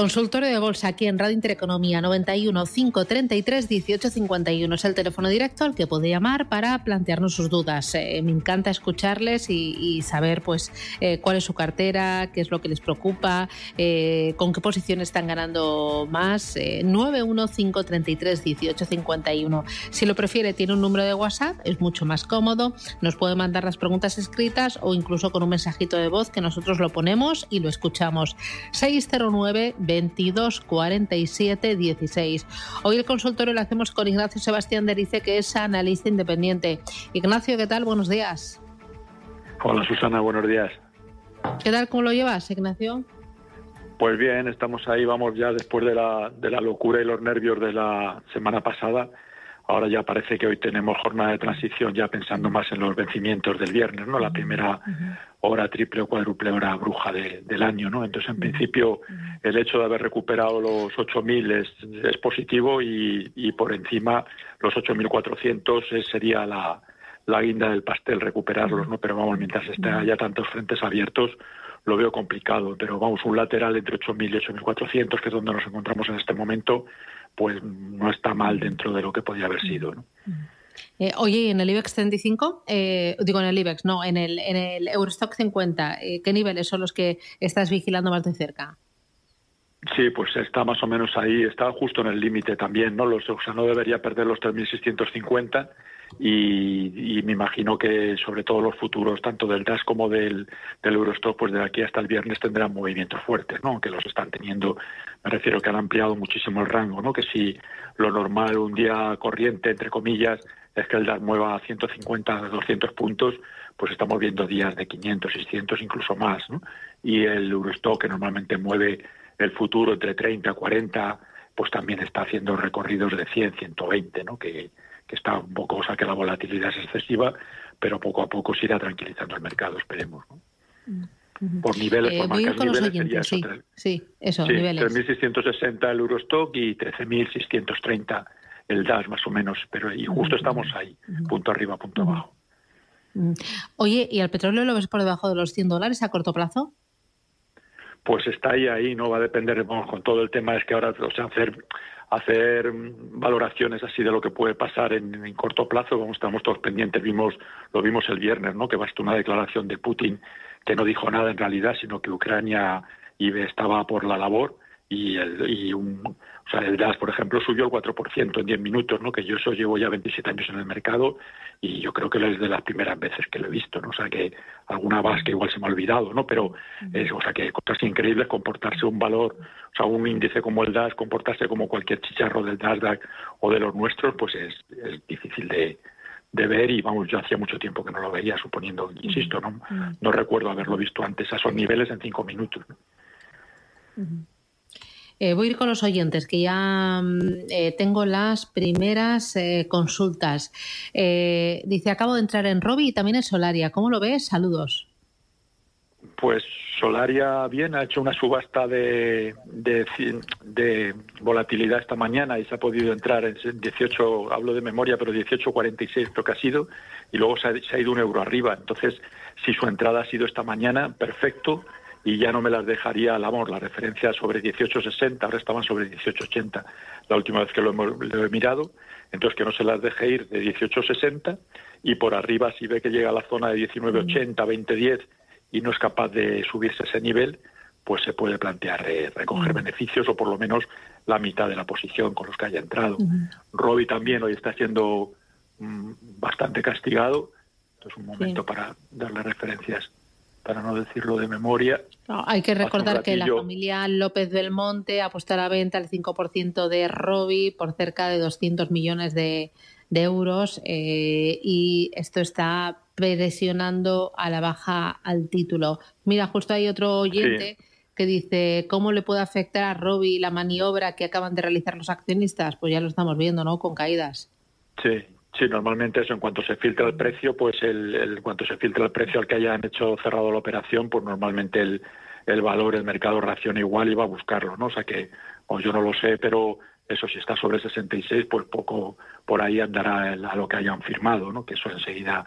Consultorio de bolsa aquí en Radio Intereconomía 91 533 1851 es el teléfono directo al que puede llamar para plantearnos sus dudas. Eh, me encanta escucharles y, saber pues eh, cuál es su cartera, qué es lo que les preocupa, eh, con qué posición están ganando más. 91 533 1851. Si lo prefiere tiene un número de WhatsApp, es mucho más cómodo. Nos puede mandar las preguntas escritas o incluso con un mensajito de voz que nosotros lo ponemos y lo escuchamos. 609 22 47 16. Hoy el consultorio lo hacemos con Ignacio Sebastián Derice, que es analista independiente. Ignacio, ¿qué tal? Buenos días. Hola Susana, buenos días. ¿Qué tal? ¿Cómo lo llevas, Ignacio? Pues bien, estamos ahí, vamos ya después de la, de la locura y los nervios de la semana pasada. Ahora ya parece que hoy tenemos jornada de transición ya pensando más en los vencimientos del viernes, ¿no? La primera hora triple o cuádruple hora bruja del año, ¿no? Entonces, en principio, el hecho de haber recuperado los 8.000 es, es positivo y, y por encima los 8.400 sería la, la guinda del pastel recuperarlos, ¿no? Pero vamos, mientras estén haya tantos frentes abiertos, lo veo complicado. Pero vamos, un lateral entre 8.000 y 8.400, que es donde nos encontramos en este momento, pues no está mal dentro de lo que podía haber sido. ¿no? Eh, oye, en el IBEX 35, eh, digo en el IBEX, no, en el, en el Eurostock 50, eh, ¿qué niveles son los que estás vigilando más de cerca? Sí, pues está más o menos ahí, está justo en el límite también, ¿no? Los, o sea, no debería perder los 3.650 y, me imagino que sobre todo los futuros, tanto del DAS como del, del Eurostock, pues de aquí hasta el viernes tendrán movimientos fuertes, ¿no? Que los están teniendo, me refiero que han ampliado muchísimo el rango, ¿no? Que si lo normal un día corriente, entre comillas, es que el DAS mueva 150, 200 puntos, pues estamos viendo días de 500, 600, incluso más, ¿no? Y el Eurostock, que normalmente mueve el futuro entre 30, 40, pues también está haciendo recorridos de 100, 120, ¿no? Que, que está un poco, o sea que la volatilidad es excesiva, pero poco a poco se irá tranquilizando el mercado, esperemos. ¿no? Mm, por niveles, por eh, marcas niveles, sería sí, sí, eso, sí, niveles. 3.660 el Eurostock y 13.630 el DAS, más o menos, pero y justo estamos ahí, punto arriba, punto abajo. Oye, ¿y el petróleo lo ves por debajo de los 100 dólares a corto plazo? Pues está ahí, ahí, no va a depender, vamos, con todo el tema es que ahora, o sea, hacer hacer valoraciones así de lo que puede pasar en, corto plazo, como estamos todos pendientes, vimos, lo vimos el viernes, ¿no? que bastó una declaración de Putin que no dijo nada en realidad, sino que Ucrania estaba por la labor y, el, y un, o sea, el gas, por ejemplo, subió el 4% en 10 minutos, ¿no? que yo eso llevo ya 27 años en el mercado y yo creo que es de las primeras veces que lo he visto, ¿no? o sea, que alguna base que igual se me ha olvidado, ¿no? pero es, o sea, que cosas increíbles, comportarse un valor, o sea, un índice como el DAS, comportarse como cualquier chicharro del Nasdaq o de los nuestros, pues es, es difícil de, de ver y vamos, yo hacía mucho tiempo que no lo veía, suponiendo, insisto, no, no recuerdo haberlo visto antes a esos niveles en cinco minutos. ¿no? Eh, voy a ir con los oyentes, que ya mm, eh, tengo las primeras eh, consultas. dice, acabo de entrar en Robi y también en Solaria. ¿Cómo lo ves? Saludos. Pues Solaria bien, ha hecho una subasta de, de, volatilidad esta mañana y se ha podido entrar en 18, hablo de memoria, pero 18.46 creo que ha sido, y luego se ha ido un euro arriba. Entonces, si su entrada ha sido esta mañana, perfecto y ya no me las dejaría al amor. La referencia sobre 1860, ahora estaban sobre 1880 la última vez que lo, he mirado, entonces que no se las deje ir de 1860 y por arriba si ve que llega a la zona de 1980, 2010 y no es capaz de subirse ese nivel, pues se puede plantear eh, recoger beneficios o por lo menos la mitad de la posición con los que haya entrado. Robbie también hoy está siendo mm, bastante castigado, entonces es un momento para darle referencias para no decirlo de memoria. hay que recordar que la familia López Belmonte ha puesto a la venta el 5% de Robi por cerca de 200 millones de, euros eh, y esto está presionando a la baja al título. Mira, justo hay otro oyente que dice, ¿cómo le puede afectar a Robi la maniobra que acaban de realizar los accionistas? Pues ya lo estamos viendo, ¿no? Con caídas. Sí, Sí, normalmente eso, en cuanto se filtra el precio, pues el, el cuanto se filtra el precio al que hayan hecho cerrado la operación, pues normalmente el, el valor, el mercado reacciona igual y va a buscarlo, ¿no? O sea que, pues yo no lo sé, pero eso si está sobre 66, pues poco por ahí andará a lo que hayan firmado, ¿no? Que eso enseguida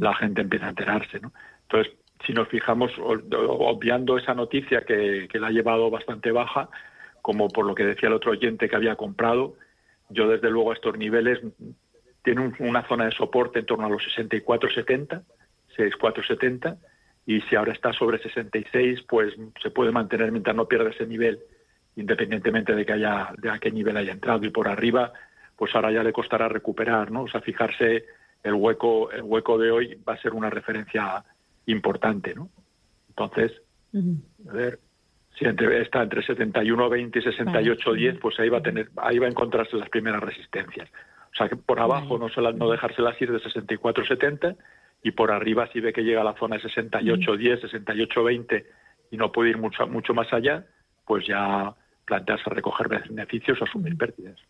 la gente empieza a enterarse, ¿no? Entonces, si nos fijamos, obviando esa noticia que, que la ha llevado bastante baja, como por lo que decía el otro oyente que había comprado, yo desde luego a estos niveles tiene una zona de soporte en torno a los 64,70, 64,70, y si ahora está sobre 66, pues se puede mantener mientras no pierda ese nivel, independientemente de que haya de a qué nivel haya entrado. Y por arriba, pues ahora ya le costará recuperar, ¿no? O sea, fijarse el hueco, el hueco de hoy va a ser una referencia importante, ¿no? Entonces, a ver, si entre, está entre 71,20 y 68,10, pues ahí va a tener, ahí va a encontrarse las primeras resistencias. O sea, que por abajo no, se no dejárselas ir de 64,70 y por arriba si ve que llega a la zona de 68,10, 68,20 y no puede ir mucho, mucho más allá, pues ya plantearse recoger beneficios o asumir pérdidas.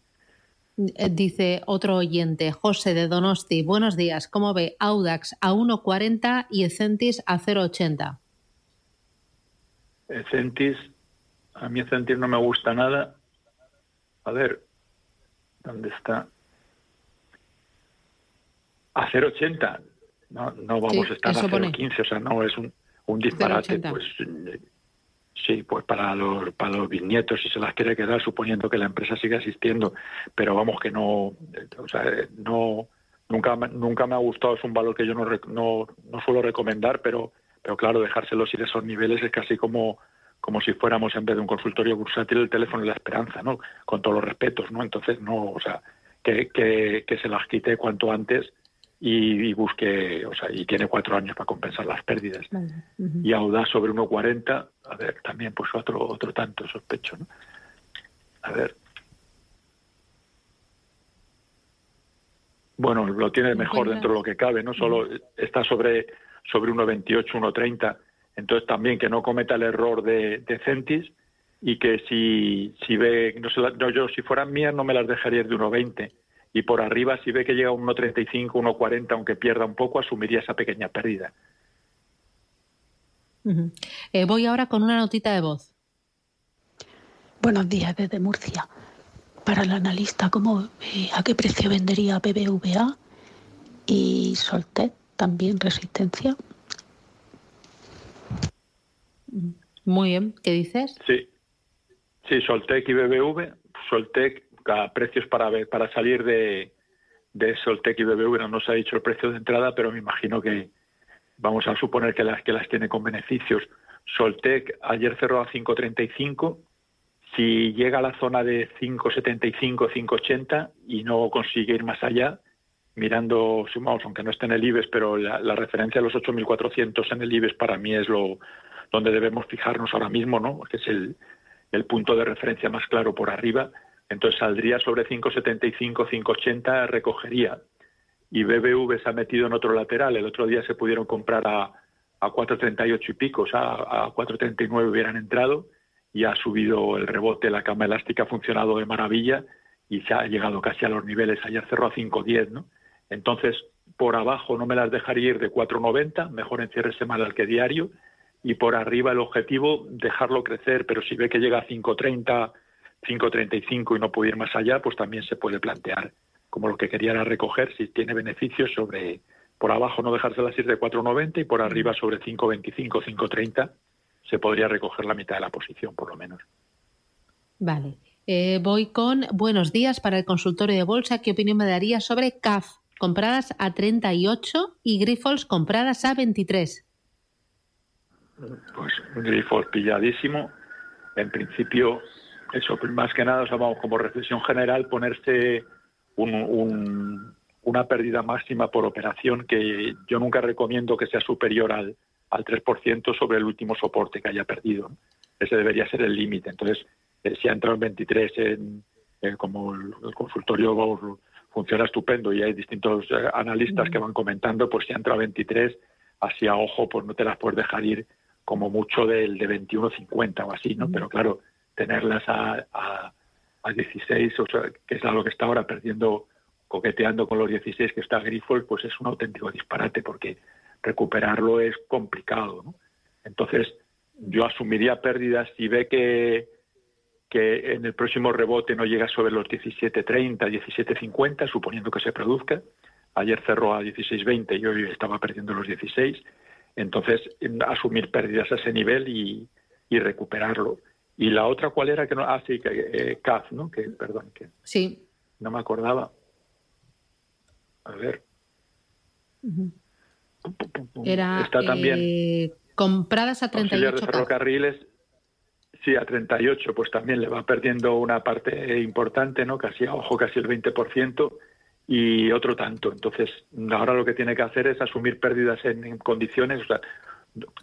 Eh, dice otro oyente, José de Donosti, buenos días, ¿cómo ve Audax a 1,40 y Ecentis a 0,80? Ecentis, a mí Ecentis no me gusta nada. A ver, ¿dónde está? A 0,80. No, no vamos a estar a 0,15, o sea, no es un, un disparate. Pues sí, pues para los, para los bisnietos, si se las quiere quedar, suponiendo que la empresa siga existiendo, pero vamos que no, o sea, no, nunca, nunca me ha gustado, es un valor que yo no, no, no suelo recomendar, pero, pero claro, dejárselos ir a esos niveles es casi como como si fuéramos en vez de un consultorio bursátil el teléfono de la esperanza, ¿no? Con todos los respetos, ¿no? Entonces, no, o sea, que, que, que se las quite cuanto antes y, busque, o sea, y tiene cuatro años para compensar las pérdidas. Y Audaz sobre 1,40, a ver, también pues otro, otro tanto sospecho, ¿no? A ver. Bueno, lo tiene mejor dentro de lo que cabe, ¿no? Solo está sobre, sobre 1,28, 1,30. Entonces también que no cometa el error de, de Centis y que si, si ve, no, sé, no, yo si fueran mías no me las dejaría de 1,20 y por arriba si ve que llega a 1,35, 1,40, aunque pierda un poco, asumiría esa pequeña pérdida. Eh, voy ahora con una notita de voz. Buenos días desde Murcia. Para el analista, ¿cómo, eh, ¿a qué precio vendería BBVA y Soltec? También resistencia. Muy bien, ¿qué dices? Sí, sí, Soltec y BBV. Soltec a precios para, para salir de, de Soltec y BBV. No se ha dicho el precio de entrada, pero me imagino que vamos a suponer que las, que las tiene con beneficios. Soltec ayer cerró a 5.35. Si llega a la zona de 5.75, 5.80 y no consigue ir más allá, mirando, vamos, aunque no esté en el IBEX, pero la, referencia a los 8.400 en el IBEX para mí es lo donde debemos fijarnos ahora mismo, ¿no? Que es el, el punto de referencia más claro por arriba. Entonces saldría sobre 5,75, 5,80, recogería. Y BBV se ha metido en otro lateral. El otro día se pudieron comprar a, a 4,38 y pico, o sea, a 4,39 hubieran entrado y ha subido el rebote, la cama elástica ha funcionado de maravilla y se ha llegado casi a los niveles. Ayer cerró a 5,10, ¿no? Entonces, por abajo no me las dejaría ir de 4,90, mejor en cierre semanal que diario, y por arriba el objetivo, dejarlo crecer, pero si ve que llega a 5,30 5.35 y no puede ir más allá, pues también se puede plantear como lo que quería era recoger si tiene beneficios sobre por abajo no dejárselas ir de 4.90 y por arriba sobre 5.25, 5.30 se podría recoger la mitad de la posición por lo menos. Vale. Eh, voy con buenos días para el consultorio de bolsa. ¿Qué opinión me daría sobre CAF compradas a 38 y Grifols compradas a 23? Pues Grifols pilladísimo. En principio eso, más que nada, vamos, como reflexión general, ponerse una pérdida máxima por operación que yo nunca recomiendo que sea superior al, al 3% sobre el último soporte que haya perdido. Ese debería ser el límite. Entonces, eh, si ha entrado en 23 en, como el, consultorio funciona estupendo y hay distintos eh, analistas que van comentando, pues si ha entrado en 23, así a ojo, pues no te las puedes dejar ir como mucho del de 21.50 o así, ¿no? Pero claro, tenerlas a, a, a 16, o sea, que es a lo que está ahora perdiendo, coqueteando con los 16 que está Grifols, pues es un auténtico disparate porque recuperarlo es complicado, ¿no? Entonces, yo asumiría pérdidas si ve que, que en el próximo rebote no llega sobre los 17.30, 17.50, suponiendo que se produzca. Ayer cerró a 16.20 y hoy estaba perdiendo los 16. Entonces, asumir pérdidas a ese nivel y, recuperarlo. Y la otra, ¿cuál era? Que no, ah, sí, que, eh, CAF, ¿no? Que, perdón, que sí. no me acordaba. A ver. Era, Está también. Eh, compradas a 38. de ferrocarriles, sí, a 38, pues también le va perdiendo una parte importante, ¿no? Casi, ojo, casi el 20% y otro tanto. Entonces, ahora lo que tiene que hacer es asumir pérdidas en, condiciones. O sea,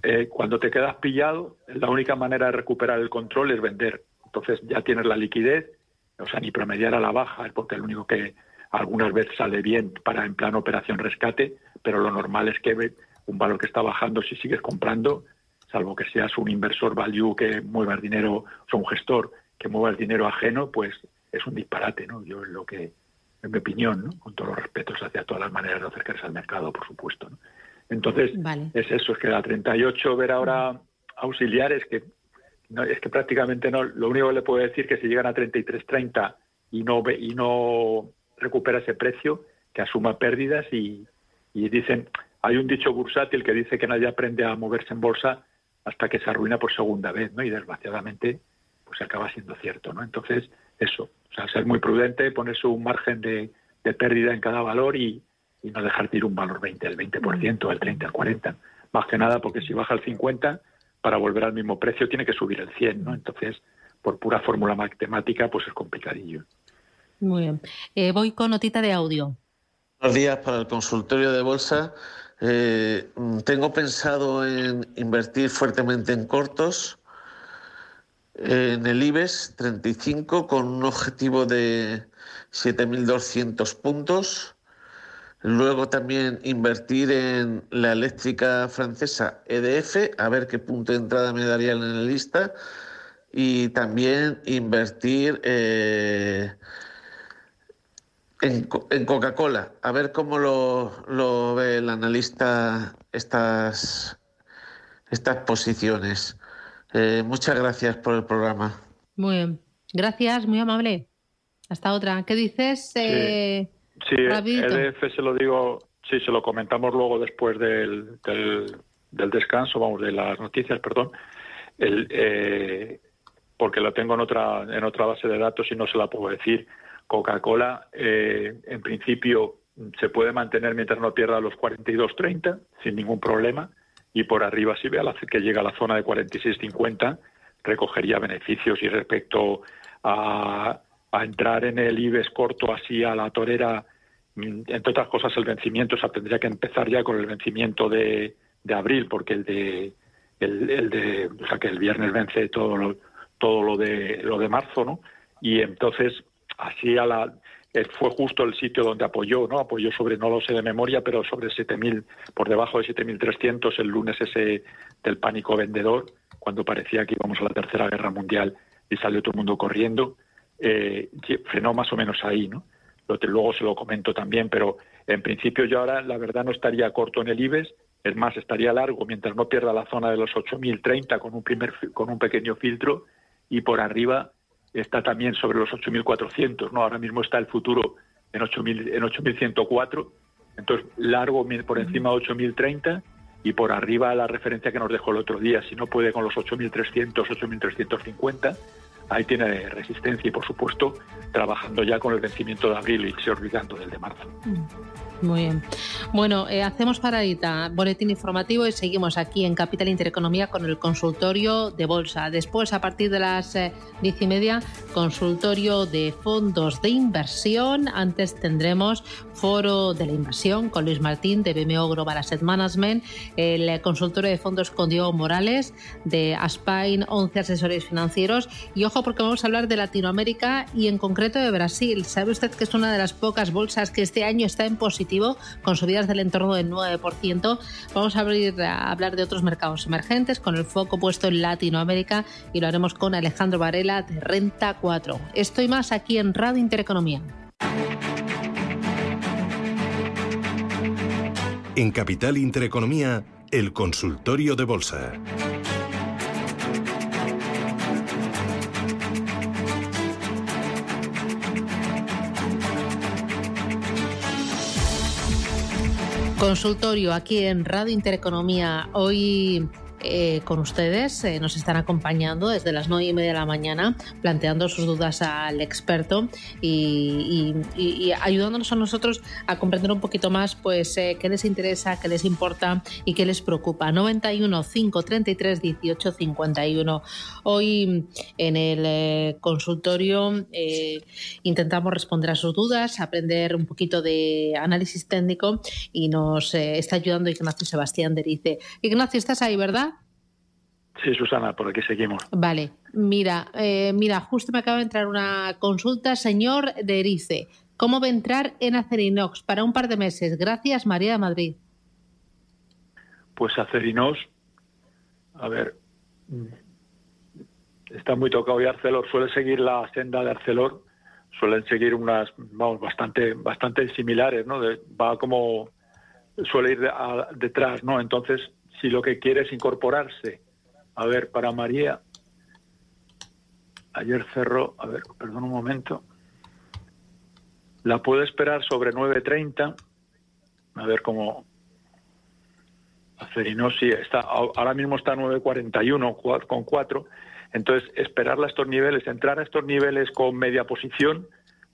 eh, cuando te quedas pillado, la única manera de recuperar el control es vender. Entonces, ya tienes la liquidez, o sea, ni promediar a la baja, porque el único que algunas veces sale bien para en plan operación rescate, pero lo normal es que un valor que está bajando, si sigues comprando, salvo que seas un inversor value que mueva el dinero, o sea, un gestor que mueva el dinero ajeno, pues es un disparate, ¿no? Yo es lo que en mi opinión, ¿no? con todos los respetos hacia todas las maneras de acercarse al mercado, por supuesto. ¿no? Entonces, es eso, es que la 38 ver ahora auxiliares que no, es que prácticamente no, lo único que le puedo decir es que si llegan a 33.30 y no y no recupera ese precio, que asuma pérdidas y, y dicen, hay un dicho bursátil que dice que nadie aprende a moverse en bolsa hasta que se arruina por segunda vez, ¿no? Y desgraciadamente, pues acaba siendo cierto, ¿no? Entonces, eso, o sea, ser muy prudente, ponerse un margen de, pérdida en cada valor y, no dejar ir un valor 20, el 20%, el 30, el 40. Más que nada porque si baja el 50, para volver al mismo precio tiene que subir el 100, ¿no? Entonces, por pura fórmula matemática, pues es complicadillo. Muy bien. Eh, voy con notita de audio. Buenos días para el consultorio de bolsa. Eh, tengo pensado en invertir fuertemente en cortos en el IBEX 35 con un objetivo de 7.200 puntos. Luego también invertir en la eléctrica francesa EDF, a ver qué punto de entrada me daría en la lista. Y también invertir eh, en, Coca-Cola, a ver cómo lo, ve el analista estas, estas posiciones. Eh, muchas gracias por el programa. Muy bien. Gracias, muy amable. Hasta otra. ¿Qué dices? sí, eh, sí EDF e se lo digo, sí, se lo comentamos luego después del, del, descanso, vamos, de las noticias, perdón. El, eh, porque lo tengo en otra, en otra base de datos y no se la puedo decir. Coca-Cola, en principio, se puede mantener mientras no pierda los 42.30 sin ningún problema y por arriba si ve a la, que llega a la zona de 46.50 recogería beneficios y respecto a, entrar en el IBEX corto así a la torera entre otras cosas el vencimiento o sea, tendría que empezar ya con el vencimiento de, de abril porque el de el, de o sea que el viernes vence todo lo, todo lo de lo de marzo no y entonces así a la eh, fue justo el sitio donde apoyó, ¿no? Apoyó sobre, no lo sé de memoria, pero sobre 7.000, por debajo de 7.300 el lunes ese del pánico vendedor, cuando parecía que íbamos a la Tercera Guerra Mundial y salió todo el mundo corriendo, eh, frenó más o menos ahí, ¿no? Luego se lo comento también, pero en principio yo ahora la verdad no estaría corto en el IBEX, es más, estaría largo mientras no pierda la zona de los 8.030 con un, primer, con un pequeño filtro. Y por arriba está también sobre los 8.400, ¿no? Ahora mismo está el futuro en 8.000, en 8.104, entonces largo por encima de 8.030 y por arriba la referencia que nos dejó el otro día, si no puede con los 8.300, 8.350, ahí tiene resistencia y, por supuesto, trabajando ya con el vencimiento de abril y se olvidando del de marzo. Mm. Muy bien. Bueno, eh, hacemos paradita, boletín informativo y seguimos aquí en Capital Intereconomía con el consultorio de bolsa. Después, a partir de las eh, diez y media, consultorio de fondos de inversión. Antes tendremos foro de la inversión con Luis Martín de BMO Global Asset Management, el consultorio de fondos con Diego Morales de Aspine, 11 asesores financieros. Y ojo, porque vamos a hablar de Latinoamérica y en concreto de Brasil. ¿Sabe usted que es una de las pocas bolsas que este año está en positivo? con subidas del entorno del 9%. Vamos a, abrir, a hablar de otros mercados emergentes con el foco puesto en Latinoamérica y lo haremos con Alejandro Varela de Renta 4. Estoy más aquí en Radio Intereconomía. En Capital Intereconomía, el consultorio de bolsa. Consultorio aquí en Radio Intereconomía. Hoy eh, con ustedes. Eh, nos están acompañando desde las nueve y media de la mañana, planteando sus dudas al experto y, ayudándonos a nosotros a comprender un poquito más pues eh, qué les interesa, qué les importa y qué les preocupa. 91 533 18 51. Hoy en el consultorio intentamos responder a sus dudas, aprender un poquito de análisis técnico y nos está ayudando Ignacio Sebastián Derice. Ignacio, estás ahí, ¿verdad? Sí, Susana, por aquí seguimos. Vale, mira, eh, mira, justo me acaba de entrar una consulta, señor de Erice. ¿Cómo va a entrar en Acerinox para un par de meses? Gracias, María de Madrid. Pues Acerinox, a ver, está muy tocado y Arcelor suele seguir la senda de Arcelor, suelen seguir unas, vamos, bastante, bastante similares, ¿no? va como, suele ir detrás, ¿no? Entonces, si lo que quiere es incorporarse a ver, para María, ayer cerró, a ver, perdón un momento, la puedo esperar sobre 9.30, a ver cómo no sí, está, ahora mismo está 9.41 con 4, entonces esperarla a estos niveles, entrar a estos niveles con media posición,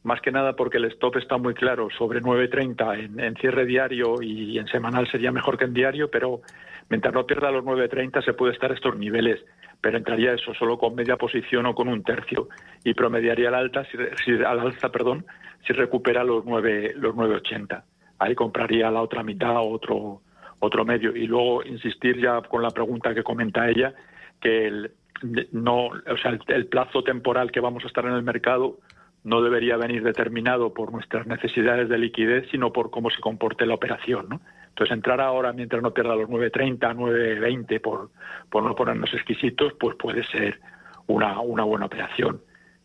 más que nada porque el stop está muy claro sobre 9.30 en, en cierre diario y en semanal sería mejor que en diario, pero Mientras no pierda los 9.30 se puede estar a estos niveles, pero entraría eso solo con media posición o con un tercio y promediaría al alta, si, al alza, perdón, si recupera los 9 los 9.80. Ahí compraría la otra mitad otro otro medio y luego insistir ya con la pregunta que comenta ella que el no, o sea, el plazo temporal que vamos a estar en el mercado no debería venir determinado por nuestras necesidades de liquidez, sino por cómo se comporte la operación, ¿no? Entonces, entrar ahora mientras no pierda los 9.30, 9.20 por, por no ponernos exquisitos, pues puede ser una, una buena operación.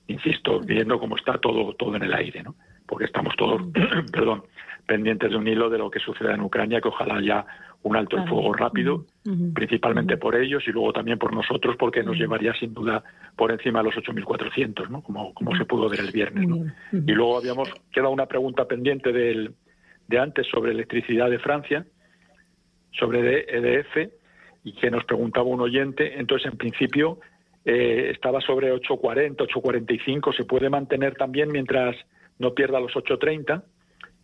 Insisto, viendo cómo está todo, todo en el aire, ¿no? Porque estamos todos, perdón, pendientes de un hilo de lo que suceda en Ucrania, que ojalá haya un alto el fuego rápido, principalmente por ellos y luego también por nosotros, porque nos llevaría sin duda por encima de los 8.400, ¿no? Como, como se pudo ver el viernes, ¿no? Y luego habíamos quedado una pregunta pendiente del, de antes sobre electricidad de Francia, sobre EDF, y que nos preguntaba un oyente. Entonces, en principio, eh, estaba sobre 8.40, 8.45, se puede mantener también mientras no pierda los 8.30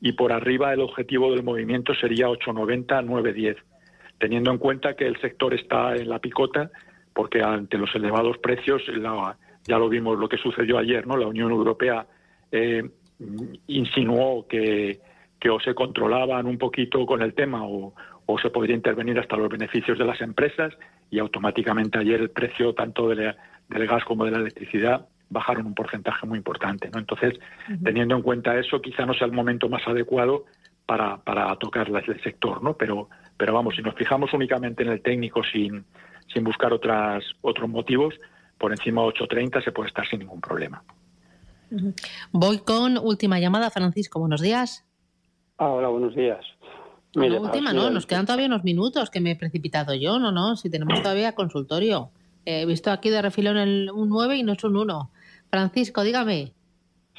y por arriba el objetivo del movimiento sería 8.90, 9.10, teniendo en cuenta que el sector está en la picota porque ante los elevados precios, ya lo vimos lo que sucedió ayer, ¿no? La Unión Europea eh, insinuó que que o se controlaban un poquito con el tema o, se podría intervenir hasta los beneficios de las empresas y automáticamente ayer el precio tanto del gas como de la electricidad bajaron un porcentaje muy importante. ¿no? Entonces, teniendo en cuenta eso, quizá no sea el momento más adecuado para, para tocar el sector, ¿no? Pero, pero vamos, si nos fijamos únicamente en el técnico sin, sin buscar otras, otros motivos, por encima de 8.30 se puede estar sin ningún problema. Voy con última llamada, Francisco. Buenos días. Ah, hola, buenos días. la última, ¿no? Nos quedan todavía unos minutos que me he precipitado yo, ¿no? no Si tenemos todavía consultorio. He visto aquí de refilón el, un 9 y no es un 1. Francisco, dígame.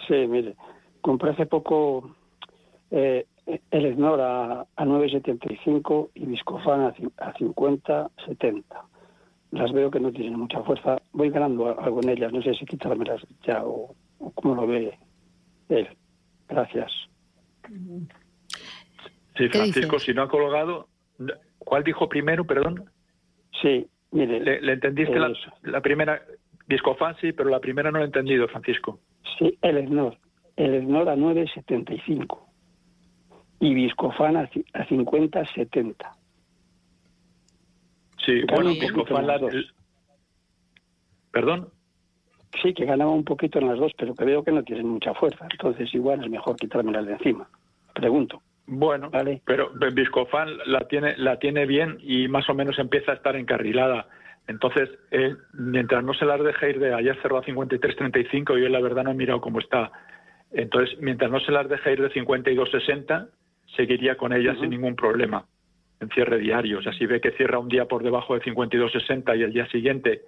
Sí, mire, compré hace poco eh, el Esnor a, 9,75 y Viscofan a, a 50,70. las veo que no tienen mucha fuerza. Voy ganando algo en ellas, no sé si quitármelas ya o, o cómo lo ve él. Gracias. Sí, Francisco, si no ha colgado, ¿cuál dijo primero, perdón? Sí, mire. ¿Le, entendiste la, la, primera? Discofan, sí, pero la primera no lo he entendido, Francisco. Sí, el ESNOR. El ESNOR a 9,75 y Viscofan a, a 50,70. Sí, bueno, Viscofan la... ¿Perdón? Sí, que ganaba un poquito en las dos, pero que veo que no tienen mucha fuerza. Entonces igual es mejor quitármelas de encima. Pregunto. Bueno, vale. pero Viscofan la tiene, la tiene bien y más o menos empieza a estar encarrilada. Entonces, eh, mientras no se las deje ir de ayer cerró a 53.35, yo la verdad no he mirado cómo está. Entonces, mientras no se las deje ir de 52.60, seguiría con ellas sin ningún problema en cierre diario. O sea, si ve que cierra un día por debajo de 52.60 y el día siguiente,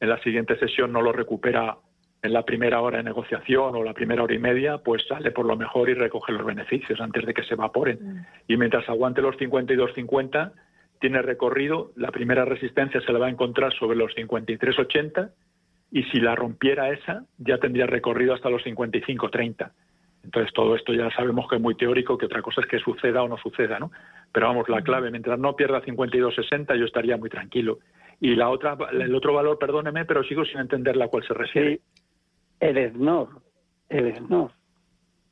en la siguiente sesión, no lo recupera en la primera hora de negociación o la primera hora y media, pues sale por lo mejor y recoge los beneficios antes de que se evaporen. Mm. Y mientras aguante los 52.50, tiene recorrido, la primera resistencia se la va a encontrar sobre los 53.80 y si la rompiera esa, ya tendría recorrido hasta los 55.30. Entonces todo esto ya sabemos que es muy teórico, que otra cosa es que suceda o no suceda, ¿no? Pero vamos, la clave, mientras no pierda 52.60 yo estaría muy tranquilo. Y la otra, el otro valor, perdóneme, pero sigo sin entender a cuál se refiere. El ESNOR, el ESNOR.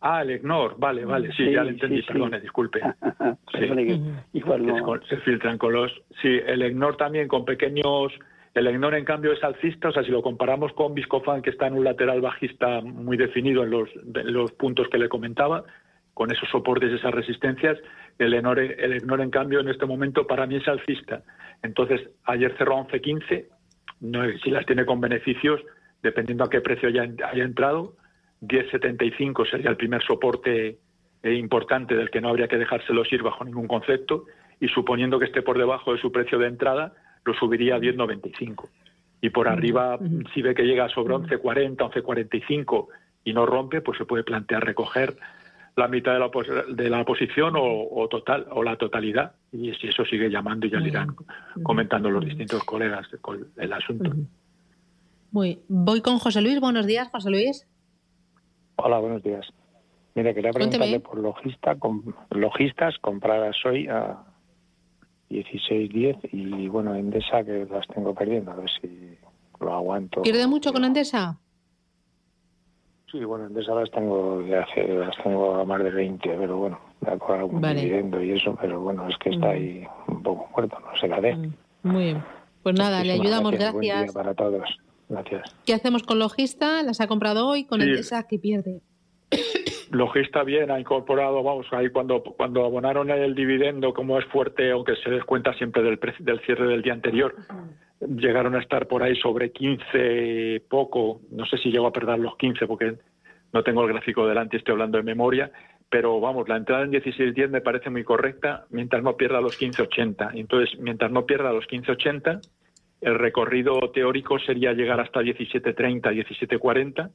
Ah, el EGNOR, vale, vale, sí, ya lo entendí, perdone, disculpe. Igual Se filtran con los... Sí, el EGNOR también con pequeños... El EGNOR, en cambio, es alcista, o sea, si lo comparamos con Viscofan, que está en un lateral bajista muy definido en los, los puntos que le comentaba, con esos soportes y esas resistencias, el EGNOR, el EGNOR, en cambio, en este momento, para mí es alcista. Entonces, ayer cerró a 11.15, no, si las tiene con beneficios, dependiendo a qué precio haya, haya entrado, 10,75 sería el primer soporte eh, importante del que no habría que dejárselos ir bajo ningún concepto y suponiendo que esté por debajo de su precio de entrada, lo subiría a 10,95. Y por arriba, si ve que llega sobre 11,40, 11,45 y no rompe, pues se puede plantear recoger la mitad de la, de la posición o, total o la totalidad. Y si eso sigue llamando, ya le irán comentando los distintos colegas el asunto. Muy. Voy con José Luis. Buenos días, José Luis. Hola, buenos días. Mire, quería preguntarle por logista, logistas compradas hoy a 16.10 y bueno, Endesa que las tengo perdiendo, a ver si lo aguanto. ¿Pierde mucho con Endesa? Sí, bueno, Endesa las tengo de hace, las tengo a más de 20, pero bueno, da por algún dividendo y eso, pero bueno, es que está mm. ahí un poco muerto, no se la dé. Mm, muy bien. Pues nada, le ayudamos, gracias. para todos. Gracias. ¿Qué hacemos con Logista? ¿Las ha comprado hoy con el ESA que pierde? Logista bien, ha incorporado, vamos, ahí cuando, cuando abonaron el dividendo, como es fuerte, aunque se descuenta siempre del, del cierre del día anterior, llegaron a estar por ahí sobre 15 poco, no sé si llegó a perder los 15 porque no tengo el gráfico delante, estoy hablando de memoria, pero vamos, la entrada en 16.10 me parece muy correcta mientras no pierda los 15.80. Entonces, mientras no pierda los 15.80, el recorrido teórico sería llegar hasta 17.30, 17.40,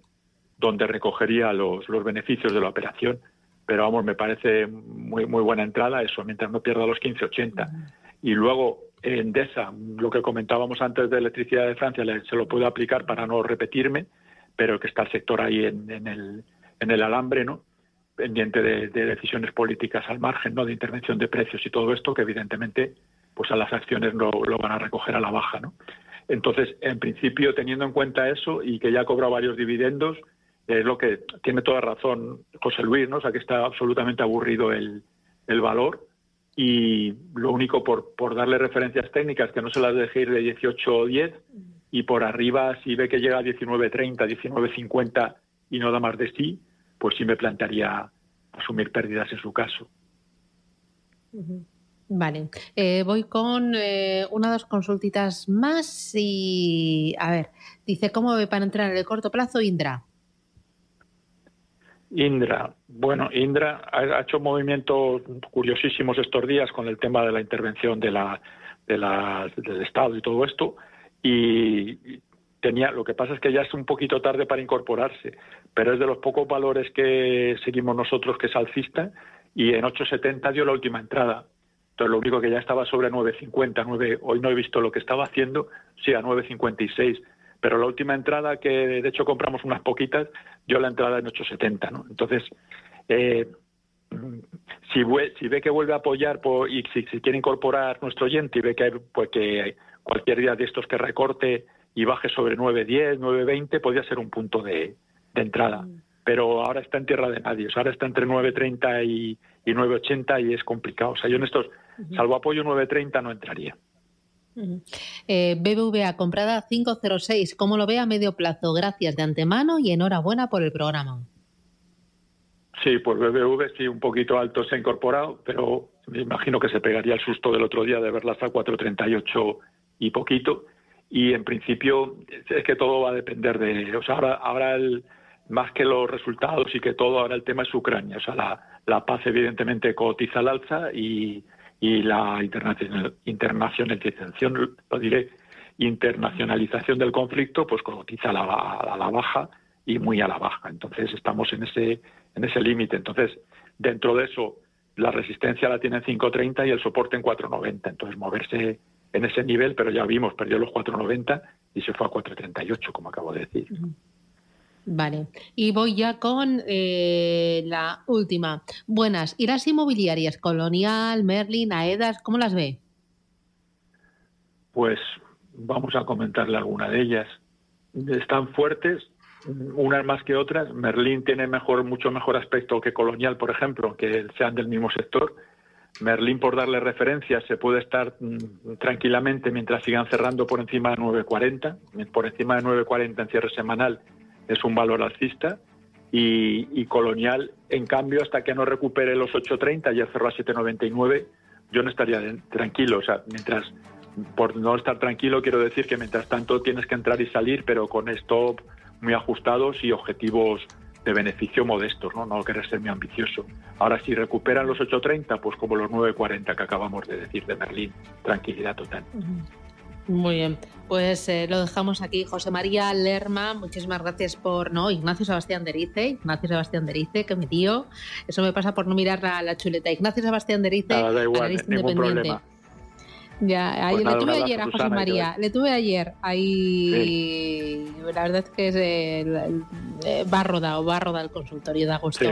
donde recogería los, los beneficios de la operación. Pero vamos, me parece muy, muy buena entrada eso, mientras no pierda los 15.80. Y luego, en DESA, lo que comentábamos antes de electricidad de Francia, se lo puedo aplicar para no repetirme, pero que está el sector ahí en, en, el, en el alambre, ¿no? pendiente de, de, decisiones políticas al margen, ¿no? de intervención de precios y todo esto, que evidentemente pues a las acciones lo, lo van a recoger a la baja, ¿no? Entonces, en principio, teniendo en cuenta eso y que ya ha cobrado varios dividendos, es lo que tiene toda razón José Luis, ¿no? O sea, que está absolutamente aburrido el, el valor y lo único por, por darle referencias técnicas que no se las deje ir de 18 o 10 y por arriba si ve que llega a 19.30, 19.50 y no da más de sí, pues sí me plantearía asumir pérdidas en su caso. Vale, eh, voy con eh, una o dos consultitas más y a ver, dice cómo ve para entrar en el corto plazo Indra. Indra, bueno, Indra ha hecho movimientos curiosísimos estos días con el tema de la intervención de la, de la, del Estado y todo esto y tenía, lo que pasa es que ya es un poquito tarde para incorporarse, pero es de los pocos valores que seguimos nosotros que es alcista y en 8.70 dio la última entrada Entonces, lo único que ya estaba sobre 9.50, 9, hoy no he visto lo que estaba haciendo, sí, a 9.56. Pero la última entrada, que de hecho compramos unas poquitas, yo la entrada en 8.70, ¿no? Entonces, eh, si, si, ve que vuelve a apoyar y si, quiere incorporar nuestro oyente y ve que, hay, pues que cualquier día de estos que recorte y baje sobre 9.10, 9.20, podría ser un punto de, entrada. Mm. Pero ahora está en tierra de nadie. ahora está entre 9.30 y, y 9.80 y es complicado. O sea, yo en estos, salvo apoyo 9.30, no entraría. Eh, BBVA comprada 506, ¿cómo lo ve a medio plazo? Gracias de antemano y enhorabuena por el programa. Sí, pues BBV sí, un poquito alto se ha incorporado, pero me imagino que se pegaría el susto del otro día de verlas a 4.38 y poquito. Y en principio es que todo va a depender de. O sea, ahora, ahora el, más que los resultados y que todo, ahora el tema es Ucrania. O sea, la, la paz evidentemente cotiza al alza y, y la internacionalización, lo diré, internacionalización del conflicto, pues cotiza a la, a la baja y muy a la baja. Entonces estamos en ese en ese límite. Entonces, dentro de eso, la resistencia la tiene en 5.30 y el soporte en 4.90. Entonces, moverse en ese nivel, pero ya vimos, perdió los 4.90 y se fue a 4.38, como acabo de decir. Vale, y voy ya con eh, la última. Buenas, ¿y inmobiliarias Colonial, Merlin, Aedas, cómo las ve? Pues vamos a comentarle alguna de ellas. Están fuertes, unas más que otras. Merlin tiene mejor, mucho mejor aspecto que Colonial, por ejemplo, que sean del mismo sector. Merlin, por darle referencia, se puede estar mm, tranquilamente mientras sigan cerrando por encima de 9.40. Por encima de 9.40 en cierre semanal es un valor alcista. Y, Colonial, en cambio, hasta que no recupere los 8.30, ya cerró a 7.99, yo no estaría tranquilo. O sea, mientras, por no estar tranquilo, quiero decir que mientras tanto tienes que entrar y salir, pero con stop muy ajustados y objetivos de beneficio modestos, ¿no? No querer ser muy ambicioso. Ahora, si recuperan los 8.30, pues como los 9.40 que acabamos de decir de Berlín, tranquilidad total. Muy bien, pues eh, lo dejamos aquí. José María Lerma, muchísimas gracias por. No, Ignacio Sebastián Derice, Ignacio Sebastián Derice, que mi tío. Eso me pasa por no mirar la, la chuleta. Ignacio Sebastián Derice, da igual, ningún problema. Ya, pues le tuve ayer a José María, le tuve ayer ahí. La verdad es que es el, va rodado, va rodado el consultorio de agosto.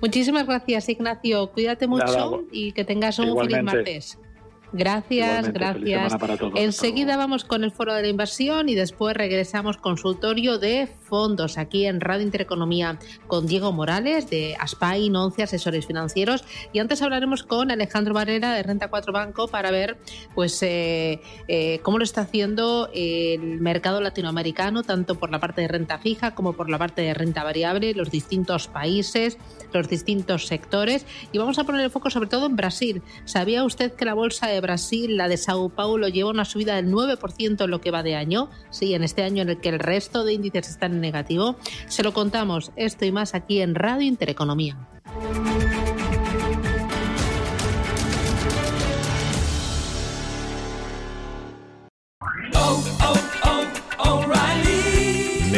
Muchísimas gracias, Ignacio. Cuídate mucho y que tengas un feliz martes. Gracias, gracias. Enseguida vamos con el foro de la inversión y después regresamos consultorio de fondos aquí en Radio Intereconomía con Diego Morales de Aspain 11 Asesores Financieros y antes hablaremos con Alejandro Barrera de Renta 4 Banco para ver pues eh, eh, cómo lo está haciendo el mercado latinoamericano tanto por la parte de renta fija como por la parte de renta variable, los distintos países, los distintos sectores y vamos a poner el foco sobre todo en Brasil. ¿Sabía usted que la bolsa de Brasil, la de Sao Paulo, lleva una subida del 9% en lo que va de año. Sí, en este año en el que el resto de índices están en negativo. Se lo contamos esto y más aquí en Radio Intereconomía.